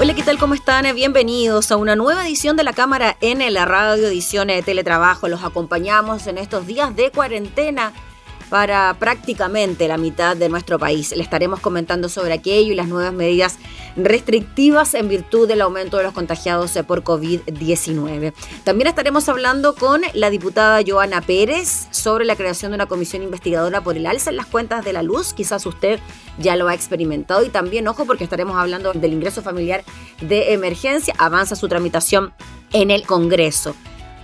Hola, ¿qué tal? ¿Cómo están? Bienvenidos a una nueva edición de la Cámara en la radio, edición de teletrabajo. Los acompañamos en estos días de cuarentena para prácticamente la mitad de nuestro país. Le estaremos comentando sobre aquello y las nuevas medidas restrictivas en virtud del aumento de los contagiados por COVID-19. También estaremos hablando con la diputada Joana Pérez sobre la creación de una comisión investigadora por el alza en las cuentas de la luz. Quizás usted ya lo ha experimentado y también, ojo, porque estaremos hablando del ingreso familiar de emergencia. Avanza su tramitación en el Congreso.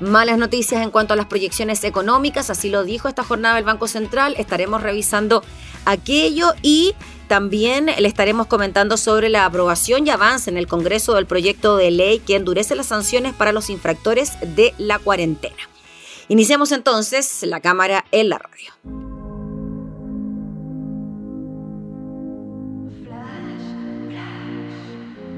Malas noticias en cuanto a las proyecciones económicas, así lo dijo esta jornada del Banco Central. Estaremos revisando aquello y también le estaremos comentando sobre la aprobación y avance en el Congreso del proyecto de ley que endurece las sanciones para los infractores de la cuarentena. Iniciamos entonces la cámara en la radio.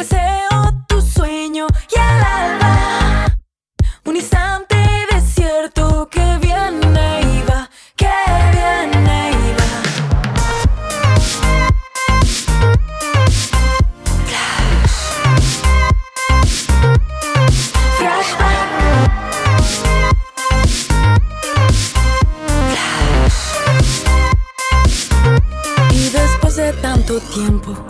Deseo, tu sueño y el alba. Un instante desierto que viene y va, que viene y va. Flash. Y después de tanto tiempo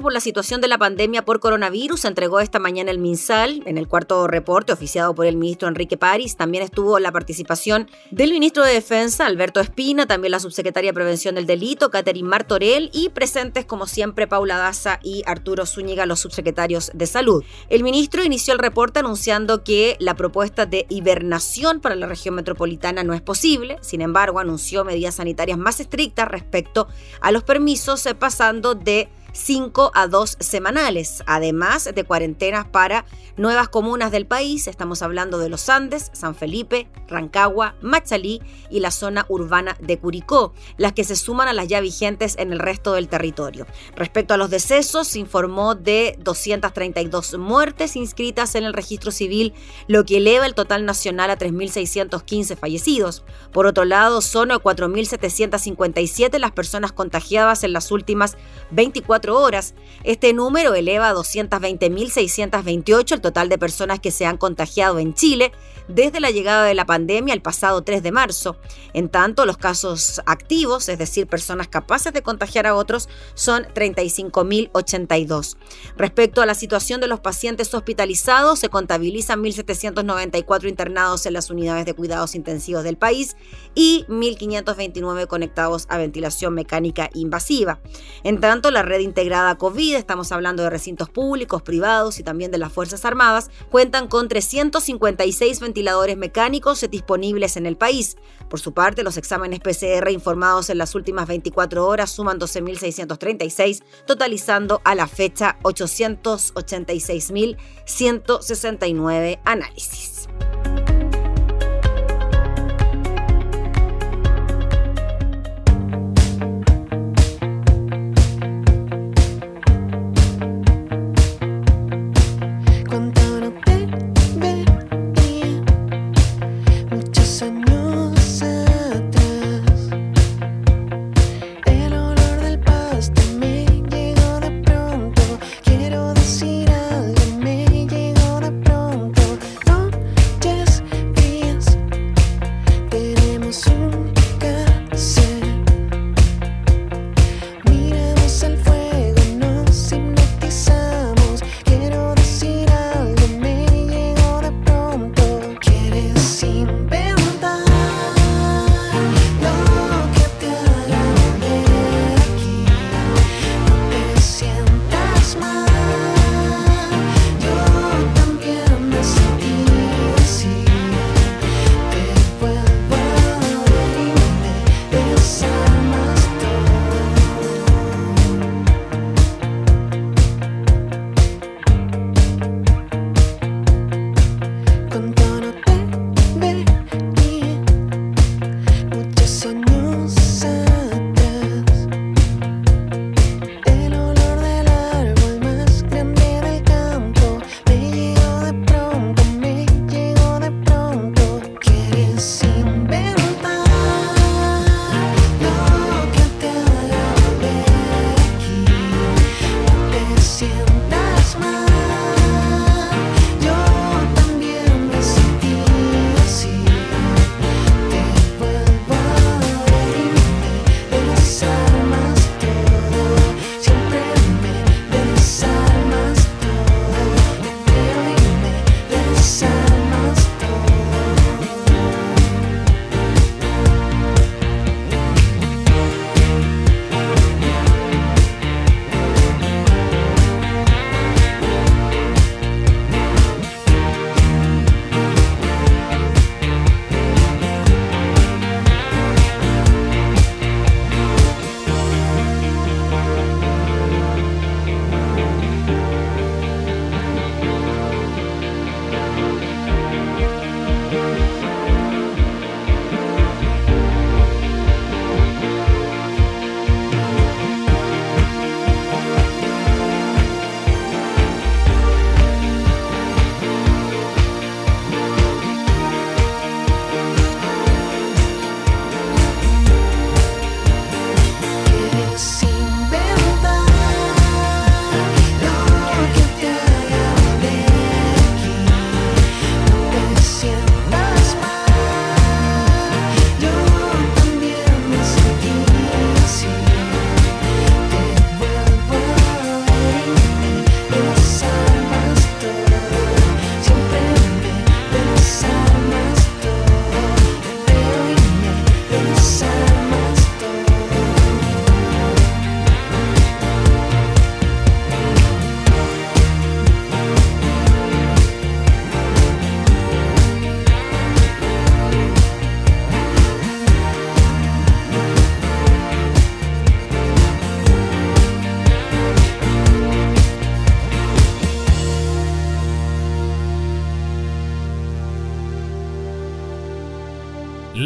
Por la situación de la pandemia por coronavirus entregó esta mañana el MinSal en el cuarto reporte oficiado por el ministro Enrique París. También estuvo la participación del ministro de Defensa, Alberto Espina, también la subsecretaria de Prevención del Delito, Catherine Martorell, y presentes, como siempre, Paula Daza y Arturo Zúñiga, los subsecretarios de Salud. El ministro inició el reporte anunciando que la propuesta de hibernación para la región metropolitana no es posible. Sin embargo, anunció medidas sanitarias más estrictas respecto a los permisos, eh, pasando de 5 a 2 semanales, además de cuarentenas para nuevas comunas del país. Estamos hablando de los Andes, San Felipe, Rancagua, Machalí y la zona urbana de Curicó, las que se suman a las ya vigentes en el resto del territorio. Respecto a los decesos, se informó de 232 muertes inscritas en el registro civil, lo que eleva el total nacional a 3.615 fallecidos. Por otro lado, son 4.757 las personas contagiadas en las últimas 24 horas. Este número eleva a 220.628 el total de personas que se han contagiado en Chile desde la llegada de la pandemia el pasado 3 de marzo. En tanto, los casos activos, es decir, personas capaces de contagiar a otros, son 35.082. Respecto a la situación de los pacientes hospitalizados, se contabilizan 1.794 internados en las unidades de cuidados intensivos del país y 1.529 conectados a ventilación mecánica invasiva. En tanto, la red integrada COVID, estamos hablando de recintos públicos, privados y también de las Fuerzas Armadas, cuentan con 356 ventiladores mecánicos disponibles en el país. Por su parte, los exámenes PCR informados en las últimas 24 horas suman 12.636, totalizando a la fecha 886.169 análisis.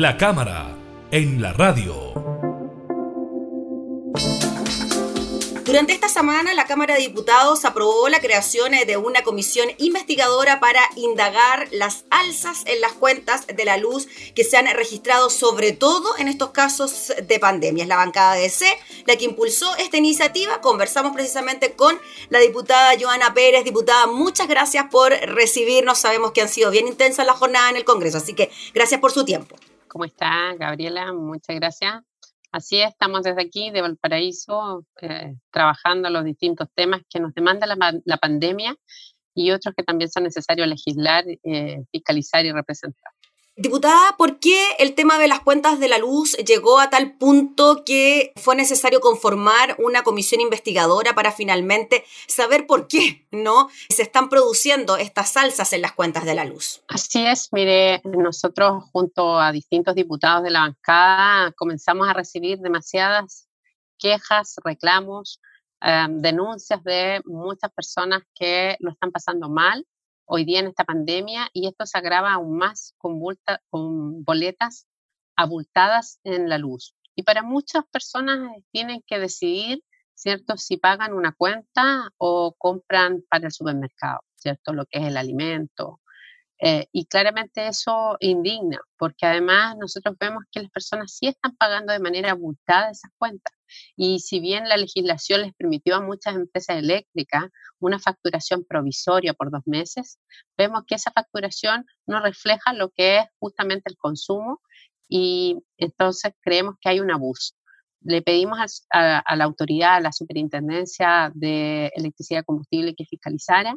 La cámara en la radio. Durante esta semana, la Cámara de Diputados aprobó la creación de una comisión investigadora para indagar las alzas en las cuentas de la luz que se han registrado, sobre todo en estos casos de pandemia. Es la bancada de C la que impulsó esta iniciativa. Conversamos precisamente con la diputada Joana Pérez. Diputada, muchas gracias por recibirnos. Sabemos que han sido bien intensas la jornada en el Congreso, así que gracias por su tiempo. ¿Cómo está, Gabriela? Muchas gracias. Así es, estamos desde aquí, de Valparaíso, eh, trabajando los distintos temas que nos demanda la, pandemia y otros que también son necesarios legislar, eh, fiscalizar y representar. Diputada, ¿por qué el tema de las cuentas de la luz llegó a tal punto que fue necesario conformar una comisión investigadora para finalmente saber por qué no se están produciendo estas salsas en las cuentas de la luz? Así es, mire, nosotros junto a distintos diputados de la bancada comenzamos a recibir demasiadas quejas, reclamos, eh, denuncias de muchas personas que lo están pasando mal hoy día en esta pandemia y esto se agrava aún más con, boletas abultadas en la luz. Y para muchas personas tienen que decidir, ¿cierto?, si pagan una cuenta o compran para el supermercado, ¿cierto?, lo que es el alimento, eh, y claramente eso indigna, porque además nosotros vemos que las personas sí están pagando de manera abultada esas cuentas. Y si bien la legislación les permitió a muchas empresas eléctricas una facturación provisoria por dos meses, vemos que esa facturación no refleja lo que es justamente el consumo y entonces creemos que hay un abuso. Le pedimos a, a la autoridad, a la superintendencia de electricidad y combustible que fiscalizara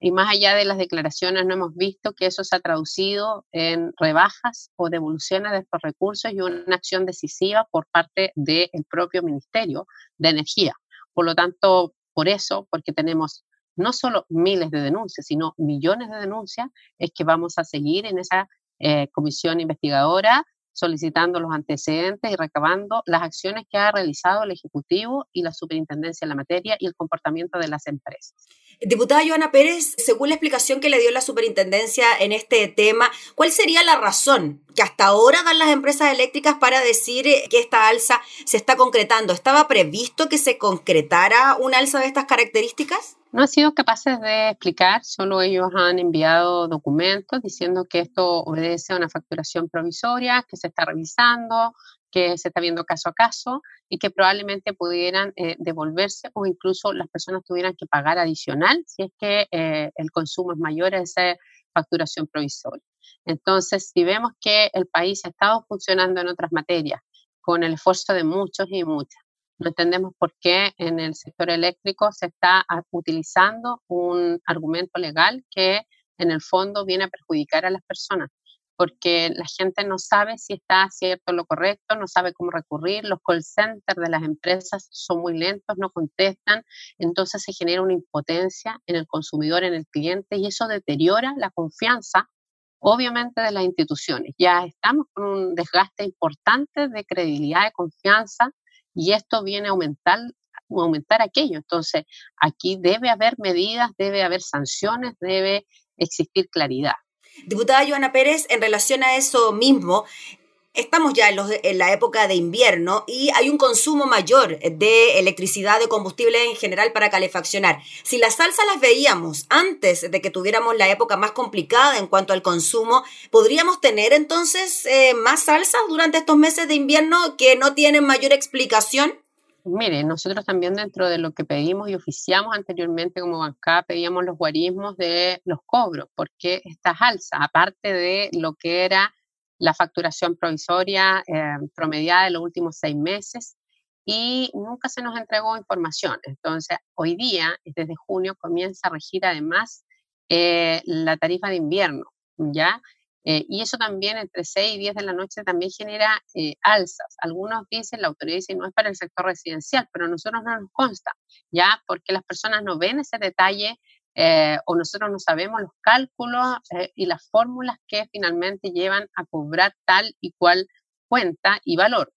y más allá de las declaraciones, no hemos visto que eso se ha traducido en rebajas o devoluciones de estos recursos y una acción decisiva por parte del propio Ministerio de Energía. Por lo tanto, por eso, porque tenemos no solo miles de denuncias, sino millones de denuncias, es que vamos a seguir en esa eh, comisión investigadora solicitando los antecedentes y recabando las acciones que ha realizado el Ejecutivo y la Superintendencia en la materia y el comportamiento de las empresas. Diputada Joana Pérez, según la explicación que le dio la Superintendencia en este tema, ¿cuál sería la razón que hasta ahora dan las empresas eléctricas para decir que esta alza se está concretando? ¿Estaba previsto que se concretara una alza de estas características? No han sido capaces de explicar, solo ellos han enviado documentos diciendo que esto obedece a una facturación provisoria, que se está revisando, que se está viendo caso a caso y que probablemente pudieran eh, devolverse o incluso las personas tuvieran que pagar adicional si es que eh, el consumo es mayor a esa facturación provisoria. Entonces, si vemos que el país ha estado funcionando en otras materias con el esfuerzo de muchos y muchas, no entendemos por qué en el sector eléctrico se está ah, utilizando un argumento legal que en el fondo viene a perjudicar a las personas porque la gente no sabe si está cierto lo correcto, no sabe cómo recurrir, los call centers de las empresas son muy lentos, no contestan, entonces se genera una impotencia en el consumidor, en el cliente, y eso deteriora la confianza, obviamente, de las instituciones. Ya estamos con un desgaste importante de credibilidad, de confianza, y esto viene a aumentar aumentar aquello. Entonces, aquí debe haber medidas, debe haber sanciones, debe existir claridad. Diputada Joana Pérez, en relación a eso mismo, Estamos ya en, la época de invierno y hay un consumo mayor de electricidad, de combustible en general para calefaccionar. Si las salsas las veíamos antes de que tuviéramos la época más complicada en cuanto al consumo, ¿podríamos tener entonces eh, más salsas durante estos meses de invierno que no tienen mayor explicación? Mire, nosotros también dentro de lo que pedimos y oficiamos anteriormente como bancada, pedíamos los guarismos de los cobros, porque estas alzas, aparte de lo que era la facturación provisoria eh, promediada de los últimos seis meses, y nunca se nos entregó información. Entonces, hoy día, desde junio, comienza a regir además eh, la tarifa de invierno, ¿ya? Eh, y eso también entre 6 y 10 de la noche también genera eh, alzas. Algunos dicen, la autoridad dice, no es para el sector residencial, pero a nosotros no nos consta, ¿ya? Porque las personas no ven ese detalle eh, o nosotros no sabemos los cálculos y las fórmulas que finalmente llevan a cobrar tal y cual cuenta y valor.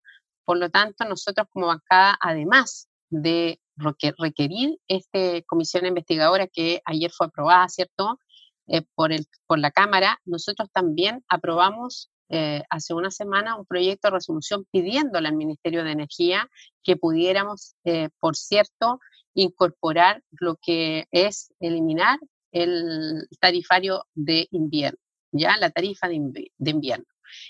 Por lo tanto, nosotros como bancada, además de requerir esta comisión investigadora que ayer fue aprobada, ¿cierto? Eh, por, el, por la Cámara, nosotros también aprobamos eh, hace una semana un proyecto de resolución pidiéndole al Ministerio de Energía que pudiéramos, eh, por cierto, incorporar lo que es eliminar el tarifario de invierno, ya la tarifa de, invierno.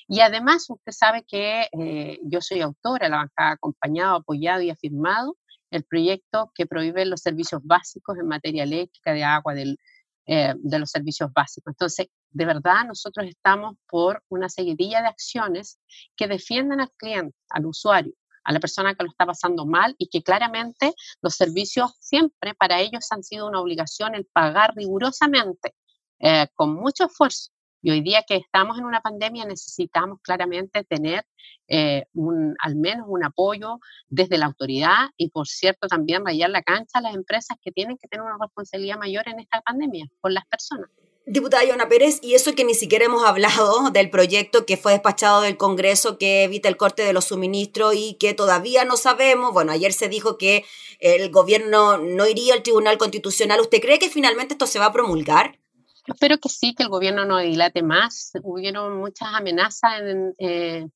Y además usted sabe que eh, yo soy autora, la bancada acompañado, apoyado y afirmado el proyecto que prohíbe los servicios básicos en materia eléctrica, de agua, del, eh, de los servicios básicos. Entonces, de verdad, nosotros estamos por una seguidilla de acciones que defiendan al cliente, al usuario, a la persona que lo está pasando mal y que claramente los servicios siempre para ellos han sido una obligación el pagar rigurosamente, eh, con mucho esfuerzo. Y hoy día que estamos en una pandemia necesitamos claramente tener eh, un, al menos un apoyo desde la autoridad y, por cierto, también rayar la cancha a las empresas que tienen que tener una responsabilidad mayor en esta pandemia con las personas. Diputada Joana Pérez, y eso que ni siquiera hemos hablado del proyecto que fue despachado del Congreso que evita el corte de los suministros y que todavía no sabemos. Bueno, ayer se dijo que el gobierno no iría al Tribunal Constitucional. ¿Usted cree que finalmente esto se va a promulgar? Espero que sí, que el gobierno no dilate más. Hubieron muchas amenazas en, eh,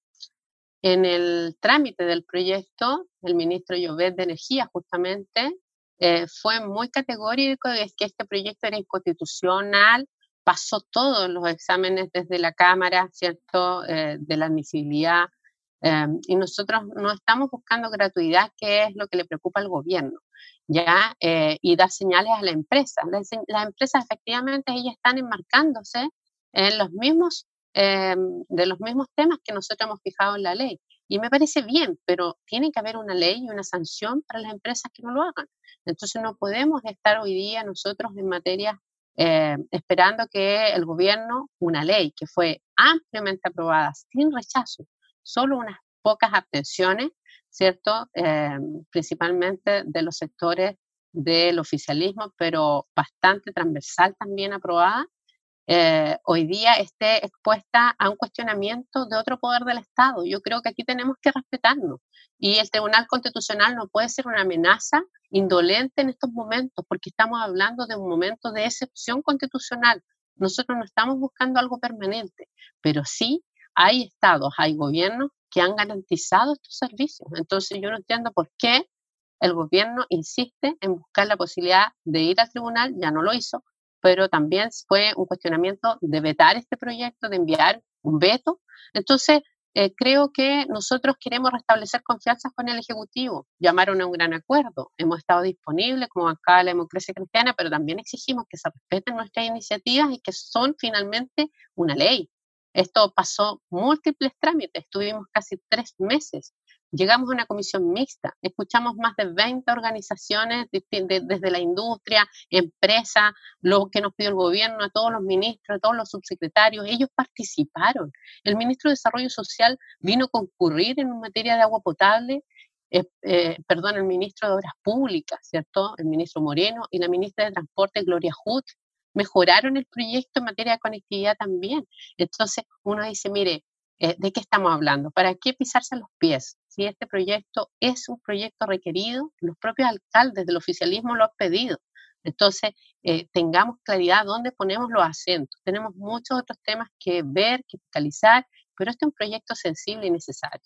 el trámite del proyecto. El ministro Llovet de Energía, justamente, eh, fue muy categórico de que este proyecto era inconstitucional. Pasó todos los exámenes desde la Cámara, ¿cierto?, eh, de la admisibilidad. y nosotros no estamos buscando gratuidad, que es lo que le preocupa al gobierno. ¿Ya? Eh, y dar señales a la empresa. Las, empresas efectivamente ellas están enmarcándose en los mismos, eh, de los mismos temas que nosotros hemos fijado en la ley. Y me parece bien, pero tiene que haber una ley y una sanción para las empresas que no lo hagan. Entonces no podemos estar hoy día nosotros en materia eh, esperando que el gobierno, una ley que fue ampliamente aprobada sin rechazo, solo unas pocas abstenciones, ¿cierto? Em, principalmente de los sectores del oficialismo, pero bastante transversal también aprobada, eh, hoy día esté expuesta a un cuestionamiento de otro poder del Estado. Yo creo que aquí tenemos que respetarnos y el Tribunal Constitucional no puede ser una amenaza indolente en estos momentos porque estamos hablando de un momento de excepción constitucional. Nosotros no estamos buscando algo permanente, pero sí hay estados, hay gobiernos que han garantizado estos servicios. Entonces yo no entiendo por qué el gobierno insiste en buscar la posibilidad de ir al tribunal, ya no lo hizo, pero también fue un cuestionamiento de vetar este proyecto, de enviar un veto. Entonces, eh, creo que nosotros queremos restablecer confianza con el Ejecutivo, llamaron a un gran acuerdo, hemos estado disponibles como bancada de la democracia cristiana, pero también exigimos que se respeten nuestras iniciativas y que son finalmente una ley. Esto pasó múltiples trámites, estuvimos casi tres meses. Llegamos a una comisión mixta, escuchamos más de 20 organizaciones desde la industria, empresa, lo que nos pidió el gobierno, a todos los ministros, a todos los subsecretarios, ellos participaron. El ministro de Desarrollo Social vino a concurrir en materia de agua potable, eh, eh, perdón, el ministro de Obras Públicas, ¿cierto? El ministro Moreno y la ministra de Transporte, Gloria Hood, mejoraron el proyecto en materia de conectividad también. Entonces uno dice, mire, eh, ¿de qué estamos hablando? ¿Para qué pisarse los pies? Si este proyecto es un proyecto requerido, los propios alcaldes del oficialismo lo han pedido. Entonces, eh, tengamos claridad dónde ponemos los acentos. Tenemos muchos otros temas que ver, que fiscalizar, pero este es un proyecto sensible y necesario.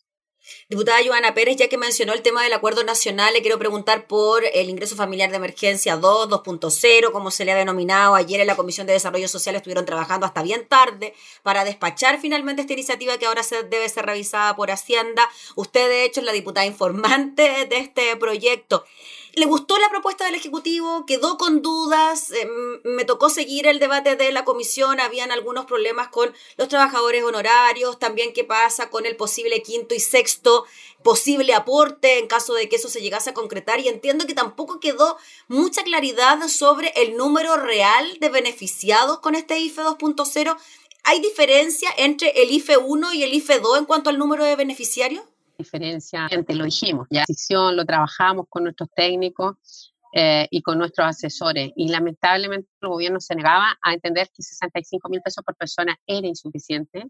Diputada Joana Pérez, ya que mencionó el tema del acuerdo nacional, le quiero preguntar por el ingreso familiar de emergencia 2, 2.0, como se le ha denominado. Ayer en la Comisión de Desarrollo Social estuvieron trabajando hasta bien tarde para despachar finalmente esta iniciativa que ahora debe ser revisada por Hacienda. Usted, de hecho, es la diputada informante de este proyecto. ¿Le gustó la propuesta del Ejecutivo? ¿Quedó con dudas? Eh, me tocó seguir el debate de la comisión. Habían algunos problemas con los trabajadores honorarios. También qué pasa con el posible quinto y sexto posible aporte en caso de que eso se llegase a concretar. Y entiendo que tampoco quedó mucha claridad sobre el número real de beneficiados con este IFE 2.0. ¿Hay diferencia entre el IFE 1 y el IFE 2 en cuanto al número de beneficiarios? Diferencia, antes lo dijimos, ya decisión lo trabajamos con nuestros técnicos eh, y con nuestros asesores. Y lamentablemente el gobierno se negaba a entender que 65 mil pesos por persona era insuficiente,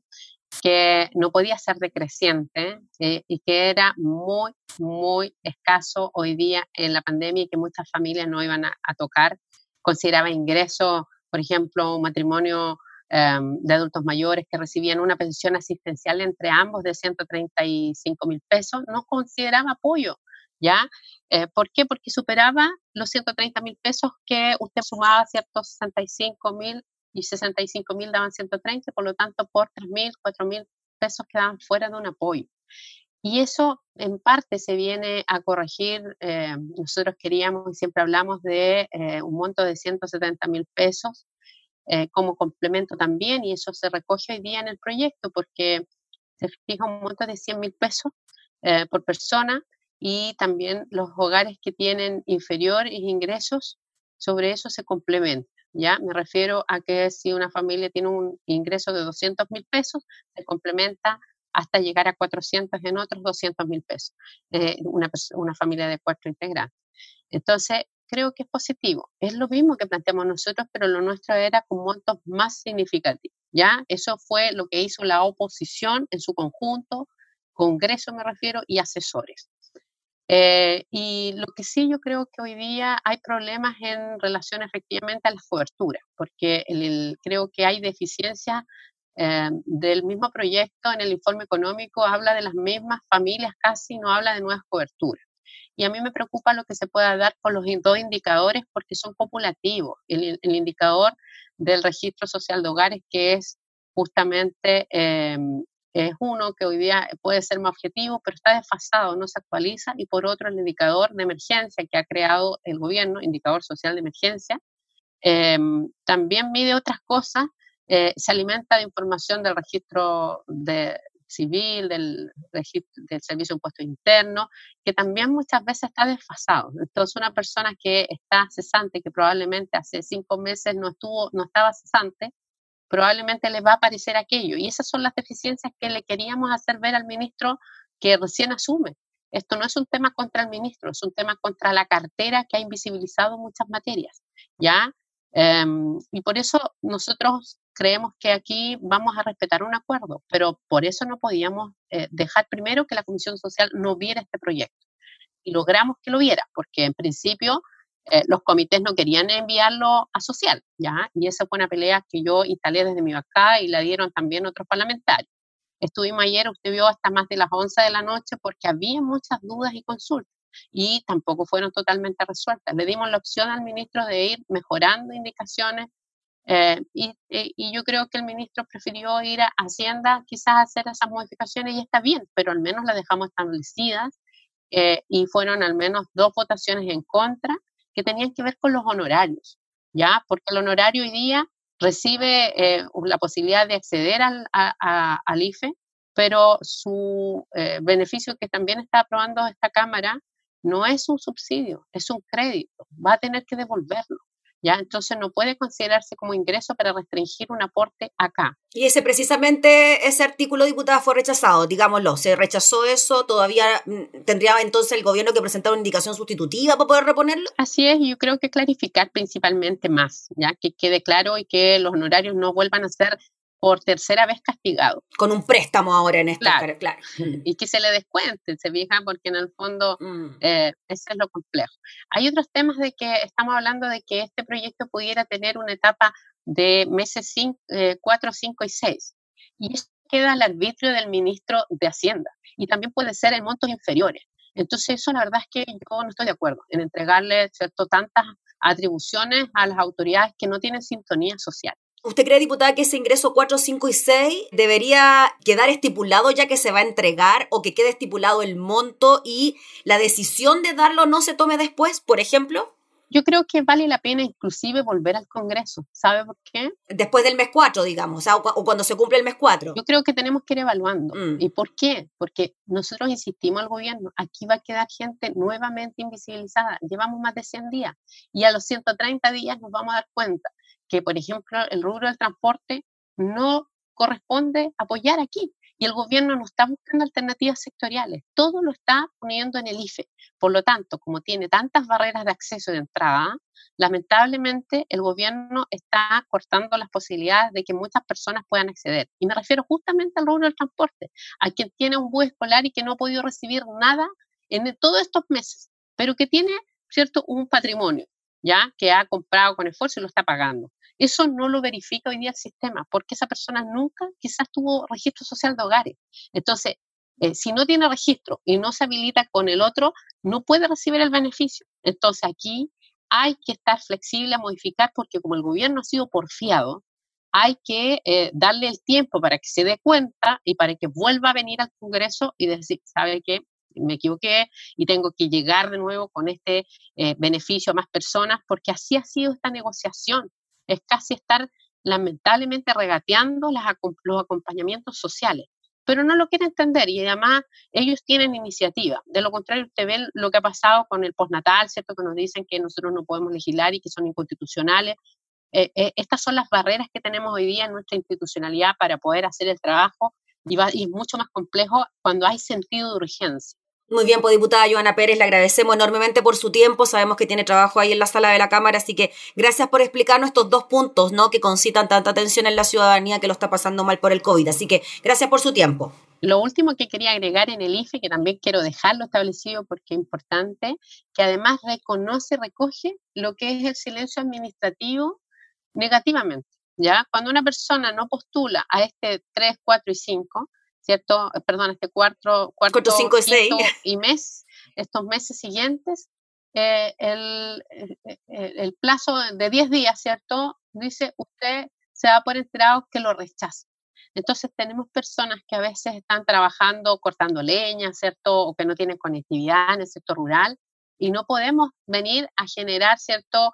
que no podía ser decreciente eh, y que era muy, muy escaso hoy día en la pandemia y que muchas familias no iban a, tocar. Consideraba ingreso, por ejemplo, un matrimonio de adultos mayores que recibían una pensión asistencial entre ambos de 135 mil pesos, no consideraba apoyo. ¿Ya? Eh, ¿Por qué? Porque superaba los 130 mil pesos que usted sumaba, ¿cierto? 65 mil y 65 mil daban 130, por lo tanto, por 3 mil, 4 mil pesos quedaban fuera de un apoyo. Y eso en parte se viene a corregir. Eh, nosotros queríamos y siempre hablamos de eh, un monto de 170 mil pesos eh, como complemento también, y eso se recoge hoy día en el proyecto porque se fija un monto de 100 mil pesos por persona y también los hogares que tienen inferiores ingresos, sobre eso se complementa. ¿ya? Me refiero a que si una familia tiene un ingreso de 200 mil pesos, se complementa hasta llegar a 400 en otros 200 mil pesos, eh, una, una familia de cuatro integrantes. Entonces, creo que es positivo. Es lo mismo que planteamos nosotros, pero lo nuestro era con montos más significativos. ¿ya? Eso fue lo que hizo la oposición en su conjunto, Congreso me refiero, y asesores. Eh, y lo que sí yo creo que hoy día hay problemas en relación efectivamente a las coberturas, porque creo que hay deficiencias eh, del mismo proyecto en el informe económico, habla de las mismas familias, casi no habla de nuevas coberturas. Y a mí me preocupa lo que se pueda dar con los dos indicadores porque son populativos. El, indicador del registro social de hogares, que es justamente eh, es uno que hoy día puede ser más objetivo, pero está desfasado, no se actualiza, y por otro el indicador de emergencia que ha creado el gobierno, indicador social de emergencia, em, también mide otras cosas, eh, se alimenta de información del registro de, civil, del, del servicio de impuesto interno, que también muchas veces está desfasado. Entonces, una persona que está cesante, que probablemente hace cinco meses no, estuvo, no estaba cesante, probablemente le va a aparecer aquello. Y esas son las deficiencias que le queríamos hacer ver al ministro que recién asume. Esto no es un tema contra el ministro, es un tema contra la cartera que ha invisibilizado muchas materias, ¿ya? Em, y por eso nosotros creemos que aquí vamos a respetar un acuerdo, pero por eso no podíamos eh, dejar primero que la Comisión Social no viera este proyecto. Y logramos que lo viera, porque en principio eh, los comités no querían enviarlo a social, ¿ya? Y esa fue una pelea que yo instalé desde mi bancada y la dieron también otros parlamentarios. Estuvimos ayer, usted vio hasta más de las 11 de la noche porque había muchas dudas y consultas y tampoco fueron totalmente resueltas. Le dimos la opción al ministro de ir mejorando indicaciones eh, y, eh, y, yo creo que el ministro prefirió ir a Hacienda quizás a hacer esas modificaciones y está bien, pero al menos las dejamos establecidas y fueron al menos dos votaciones en contra que tenían que ver con los honorarios, ¿ya? Porque el honorario hoy día recibe eh, la posibilidad de acceder al, al IFE, pero su eh, beneficio que también está aprobando esta Cámara no es un subsidio, es un crédito, va a tener que devolverlo. ¿Ya? Entonces no puede considerarse como ingreso para restringir un aporte acá. Y ese precisamente, ese artículo, diputada, fue rechazado, digámoslo, se rechazó eso, todavía mm, tendría entonces el gobierno que presentar una indicación sustitutiva para poder reponerlo. Así es, yo creo que clarificar principalmente más, ya que quede claro y que los honorarios no vuelvan a ser por tercera vez castigado. Con un préstamo ahora en esta, claro. claro. Y que se le descuente, se fija, porque en el fondo mm. eh, eso es lo complejo. Hay otros temas de que estamos hablando de que este proyecto pudiera tener una etapa de meses 4, 5 eh, y 6. Y eso queda al arbitrio del ministro de Hacienda. Y también puede ser en montos inferiores. Entonces, eso la verdad es que yo no estoy de acuerdo en entregarle ¿cierto? tantas atribuciones a las autoridades que no tienen sintonía social. ¿Usted cree, diputada, que ese ingreso 4, 5 y 6 debería quedar estipulado ya que se va a entregar o que quede estipulado el monto y la decisión de darlo no se tome después, por ejemplo? Yo creo que vale la pena inclusive volver al Congreso. ¿Sabe por qué? Después del mes 4, digamos, o, cuando se cumple el mes 4. Yo creo que tenemos que ir evaluando. Mm. ¿Y por qué? Porque nosotros insistimos al gobierno, aquí va a quedar gente nuevamente invisibilizada. Llevamos más de 100 días y a los 130 días nos vamos a dar cuenta que, por ejemplo, el rubro del transporte no corresponde apoyar aquí. Y el gobierno no está buscando alternativas sectoriales, todo lo está poniendo en el IFE. Por lo tanto, como tiene tantas barreras de acceso de entrada, lamentablemente el gobierno está cortando las posibilidades de que muchas personas puedan acceder. Y me refiero justamente al rubro del transporte, a quien tiene un bus escolar y que no ha podido recibir nada en todos estos meses, pero que tiene, ¿cierto?, un patrimonio ya que ha comprado con esfuerzo y lo está pagando. Eso no lo verifica hoy día el sistema, porque esa persona nunca quizás tuvo registro social de hogares. Entonces, eh, si no tiene registro y no se habilita con el otro, no puede recibir el beneficio. Entonces, aquí hay que estar flexible a modificar, porque como el gobierno ha sido porfiado, hay que eh, darle el tiempo para que se dé cuenta y para que vuelva a venir al Congreso y decir, ¿sabe qué? Me equivoqué y tengo que llegar de nuevo con este eh, beneficio a más personas, porque así ha sido esta negociación. Es casi estar lamentablemente regateando los acompañamientos sociales pero no lo quiere entender y además ellos tienen iniciativa. De lo contrario, usted ve lo que ha pasado con el postnatal, ¿cierto? Que nos dicen que nosotros no podemos legislar y que son inconstitucionales. Eh, eh, estas son las barreras que tenemos hoy día en nuestra institucionalidad para poder hacer el trabajo y, y es mucho más complejo cuando hay sentido de urgencia. Muy bien, pues diputada Joana Pérez, le agradecemos enormemente por su tiempo. Sabemos que tiene trabajo ahí en la sala de la Cámara, así que gracias por explicarnos estos dos puntos, ¿no? Que concitan tanta atención en la ciudadanía que lo está pasando mal por el COVID. Así que gracias por su tiempo. Lo último que quería agregar en el IFE, que también quiero dejarlo establecido porque es importante, que además reconoce, recoge lo que es el silencio administrativo negativamente. ¿ya? Cuando una persona no postula a este 3, 4 y 5, ¿cierto? Eh, perdón, este cuarto, cuarto, cinco y, seis. y mes, estos meses siguientes, eh, el, eh, el, plazo de 10 días, ¿cierto? Dice, usted se va por enterado que lo rechaza. Entonces tenemos personas que a veces están trabajando cortando leña, ¿cierto? O que no tienen conectividad en el sector rural y no podemos venir a generar, ¿cierto?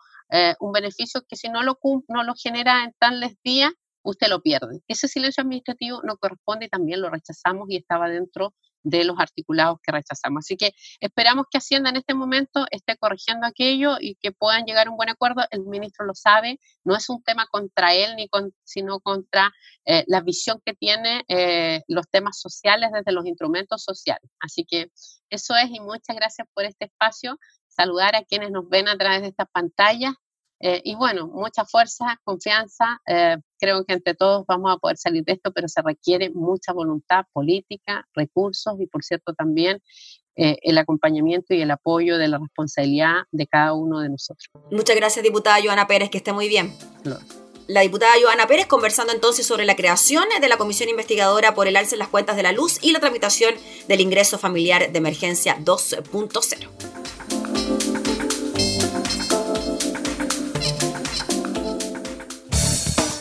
un beneficio que si no lo, no lo genera en tales días, usted lo pierde. Ese silencio administrativo no corresponde y también lo rechazamos y estaba dentro de los articulados que rechazamos. Así que esperamos que Hacienda en este momento esté corrigiendo aquello y que puedan llegar a un buen acuerdo. El ministro lo sabe, no es un tema contra él, ni sino contra eh, la visión que tiene eh, los temas sociales desde los instrumentos sociales. Así que eso es y muchas gracias por este espacio. Saludar a quienes nos ven a través de estas pantallas eh, y bueno, mucha fuerza, confianza. Eh, creo que entre todos vamos a poder salir de esto, pero se requiere mucha voluntad política, recursos y, por cierto, también eh, el acompañamiento y el apoyo de la responsabilidad de cada uno de nosotros. Muchas gracias, diputada Joana Pérez, que esté muy bien. La diputada Joana Pérez conversando entonces sobre la creación de la comisión investigadora por el alce en las cuentas de la luz y la tramitación del ingreso familiar de emergencia 2.0.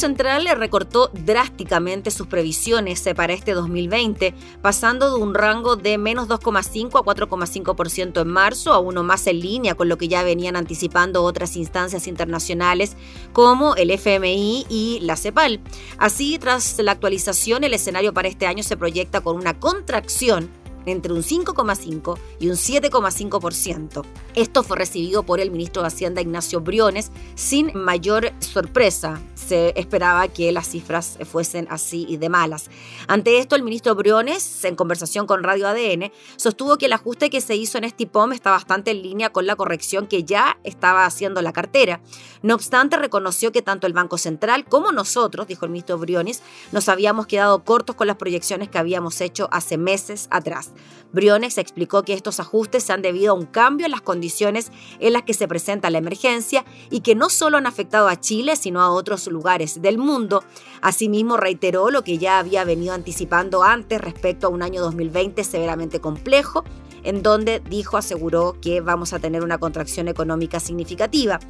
Central le recortó drásticamente sus previsiones eh, para este 2020, pasando de un rango de menos 2,5 a 4,5% en marzo a uno más en línea con lo que ya venían anticipando otras instancias internacionales como el FMI y la CEPAL. Así, tras la actualización, el escenario para este año se proyecta con una contracción entre un 5,5 y un 7,5%. Esto fue recibido por el ministro de Hacienda Ignacio Briones sin mayor sorpresa. Se esperaba que las cifras fuesen así y de malas. Ante esto, el ministro Briones, en conversación con Radio ADN, sostuvo que el ajuste que se hizo en este IPOM está bastante en línea con la corrección que ya estaba haciendo la cartera. No obstante, reconoció que tanto el Banco Central como nosotros, dijo el ministro Briones, nos habíamos quedado cortos con las proyecciones que habíamos hecho hace meses atrás. Briones explicó que estos ajustes se han debido a un cambio en las condiciones en las que se presenta la emergencia y que no solo han afectado a Chile, sino a otros lugares del mundo. Asimismo, reiteró lo que ya había venido anticipando antes respecto a un año 2020 severamente complejo en donde dijo, aseguró que vamos a tener una contracción económica significativa.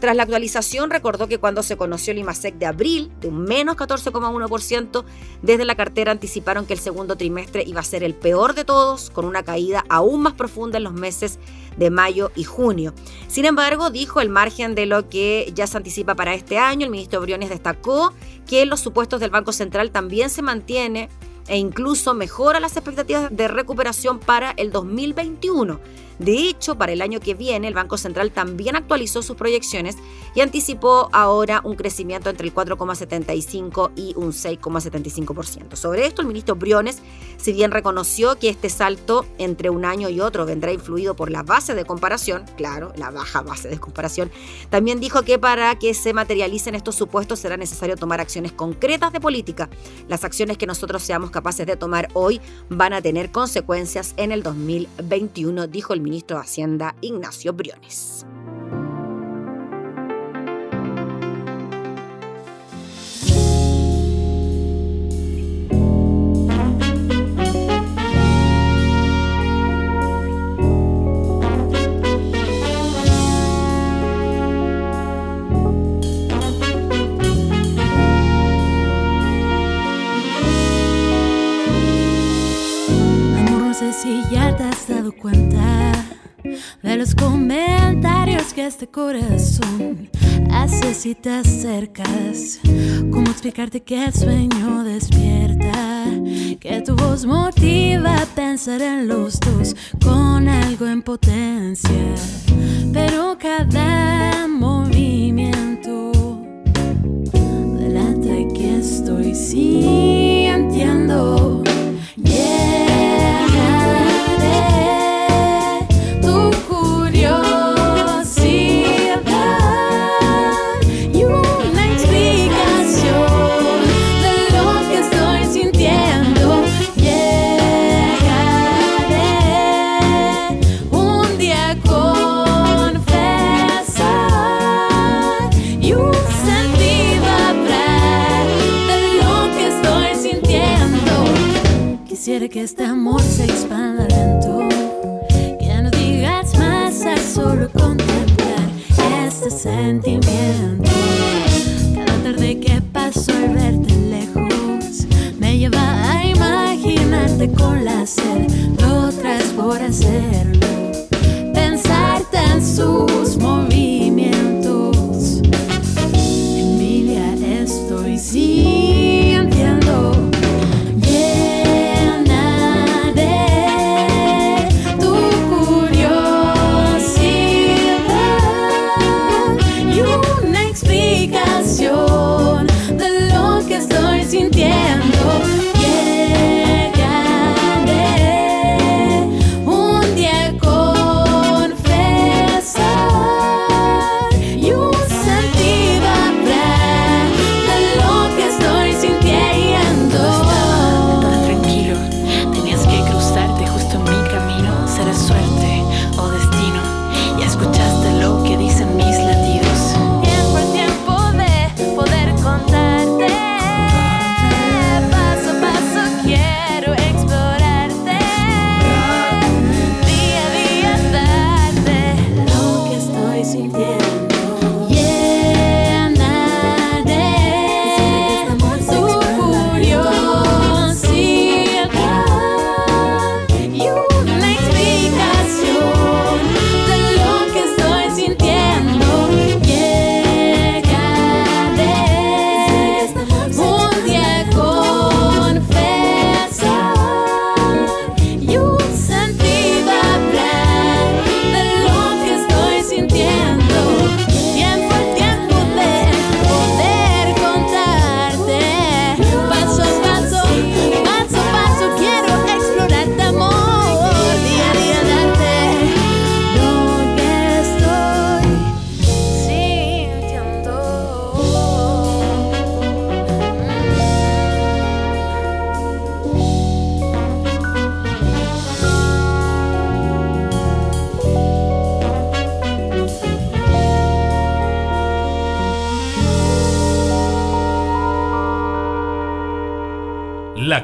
Tras la actualización, recordó que cuando se conoció el IMASEC de abril, de un menos 14,1%, desde la cartera anticiparon que el segundo trimestre iba a ser el peor de todos, con una caída aún más profunda en los meses de mayo y junio. Sin embargo, dijo el margen de lo que ya se anticipa para este año, el ministro Briones destacó que los supuestos del Banco Central también se mantiene e incluso mejora las expectativas de recuperación para el 2021. De hecho, para el año que viene, el Banco Central también actualizó sus proyecciones y anticipó ahora un crecimiento entre el 4,75 y un 6,75%. Sobre esto, el ministro Briones, si bien reconoció que este salto entre un año y otro vendrá influido por la base de comparación, claro, la baja base de comparación, también dijo que para que se materialicen estos supuestos será necesario tomar acciones concretas de política. Las acciones que nosotros seamos capaces de tomar hoy van a tener consecuencias en el 2021, dijo el ministro de Hacienda Ignacio Briones. Este corazón hace si te acercas. ¿Cómo explicarte que el sueño despierta? Que tu voz motiva a pensar en los dos con algo en potencia. Pero cada movimiento delante que estoy sintiendo. que por hacerlo. Pensarte en sus movimientos.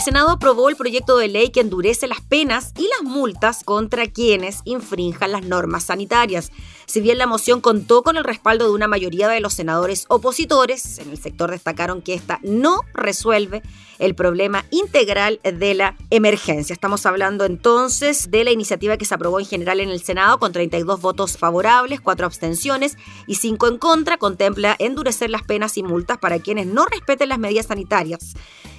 El Senado aprobó el proyecto de ley que endurece las penas y las multas contra quienes infrinjan las normas sanitarias. Si bien la moción contó con el respaldo de una mayoría de los senadores opositores, en el sector destacaron que esta no resuelve el problema integral de la emergencia. Estamos hablando entonces de la iniciativa que se aprobó en general en el Senado con 32 votos favorables, 4 abstenciones y 5 en contra. Contempla endurecer las penas y multas para quienes no respeten las medidas sanitarias.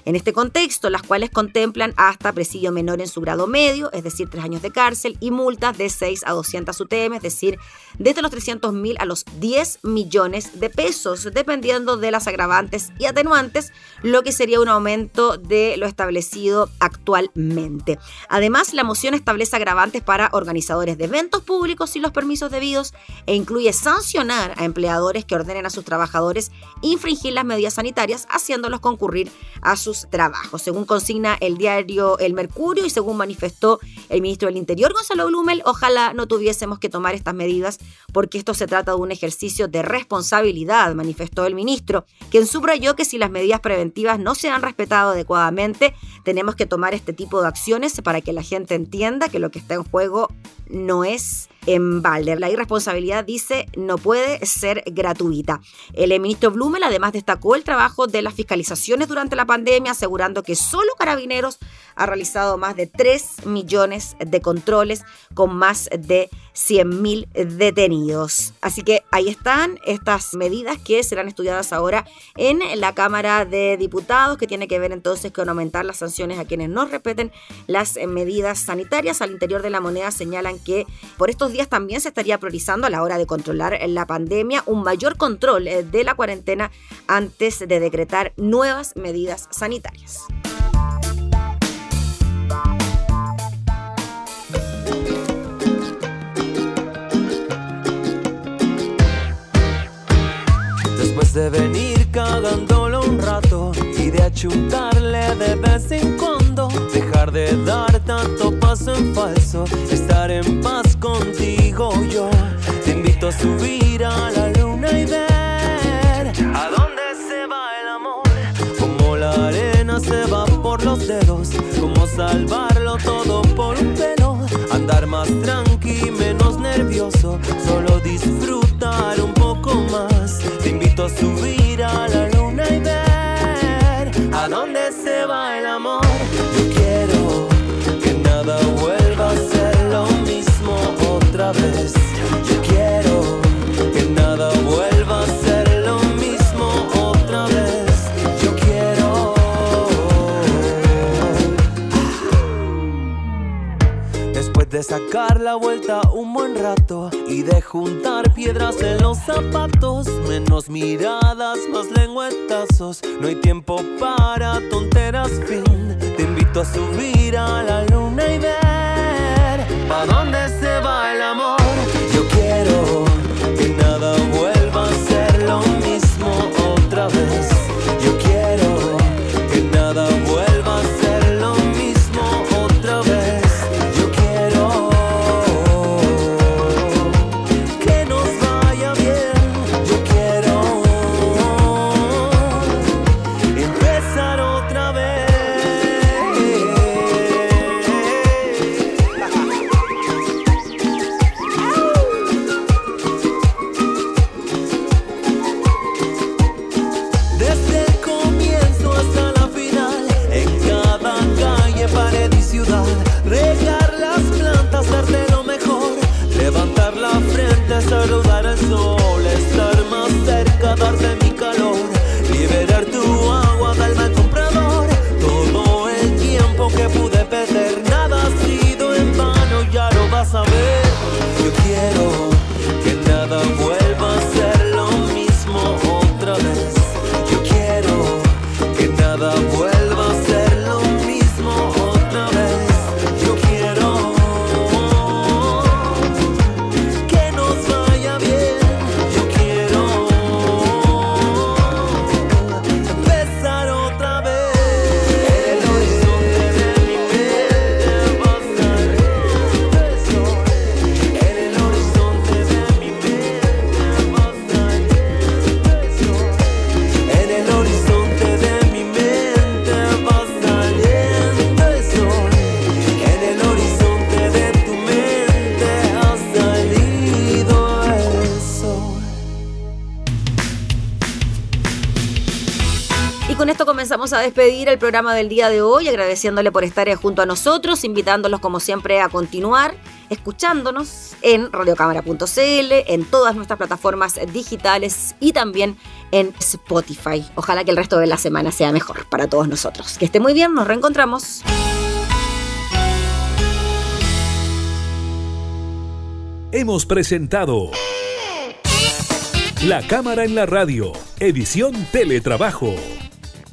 En este contexto, las cuales contemplan hasta presidio menor en su grado medio, es decir, tres años de cárcel, y multas de 6 a 200 UTM, es decir, desde los 300 mil a los 10 millones de pesos, dependiendo de las agravantes y atenuantes, lo que sería un aumento de lo establecido actualmente. Además, la moción establece agravantes para organizadores de eventos públicos y los permisos debidos e incluye sancionar a empleadores que ordenen a sus trabajadores infringir las medidas sanitarias, haciéndolos concurrir a trabajos, según consigna el diario El Mercurio y según manifestó el ministro del Interior, Gonzalo Blumel, ojalá no tuviésemos que tomar estas medidas porque esto se trata de un ejercicio de responsabilidad, manifestó el ministro, quien subrayó que si las medidas preventivas no se han respetado adecuadamente, tenemos que tomar este tipo de acciones para que la gente entienda que lo que está en juego no es en balde. La irresponsabilidad, dice, no puede ser gratuita. El ministro Blumel además destacó el trabajo de las fiscalizaciones durante la pandemia, asegurando que solo Carabineros ha realizado más de 3 millones de controles con más de 100.000 detenidos. Así que ahí están estas medidas que serán estudiadas ahora en la Cámara de Diputados, que tiene que ver entonces con aumentar las sanciones a quienes no respeten las medidas sanitarias. Al interior de la moneda señalan que por estos días también se estaría priorizando a la hora de controlar la pandemia un mayor control eh, de la cuarentena antes de decretar nuevas medidas sanitarias. Después de venir cagándolo un rato y de achuntarle de vez en cuando, dejar de dar tanto paso en falso, estar en paz contigo yo. Te invito a subir a la luna y ver a dónde se va el amor, como la arena se va por los dedos, como salvarlo todo por un pelo, andar más tranqui, menos nervioso, solo disfrutar un poco más. Te invito a subir sacar la vuelta un buen rato y de juntar piedras en los zapatos, menos miradas, más lengüetazos. No hay tiempo para tonteras, fin. Te invito a subir a la luna y ver a dónde se va el amor. Vamos a despedir el programa del día de hoy agradeciéndole por estar junto a nosotros, invitándolos como siempre a continuar escuchándonos en radiocámara.cl, en todas nuestras plataformas digitales y también en Spotify. Ojalá que el resto de la semana sea mejor para todos nosotros. Que esté muy bien, nos reencontramos. Hemos presentado La Cámara en la Radio, edición Teletrabajo.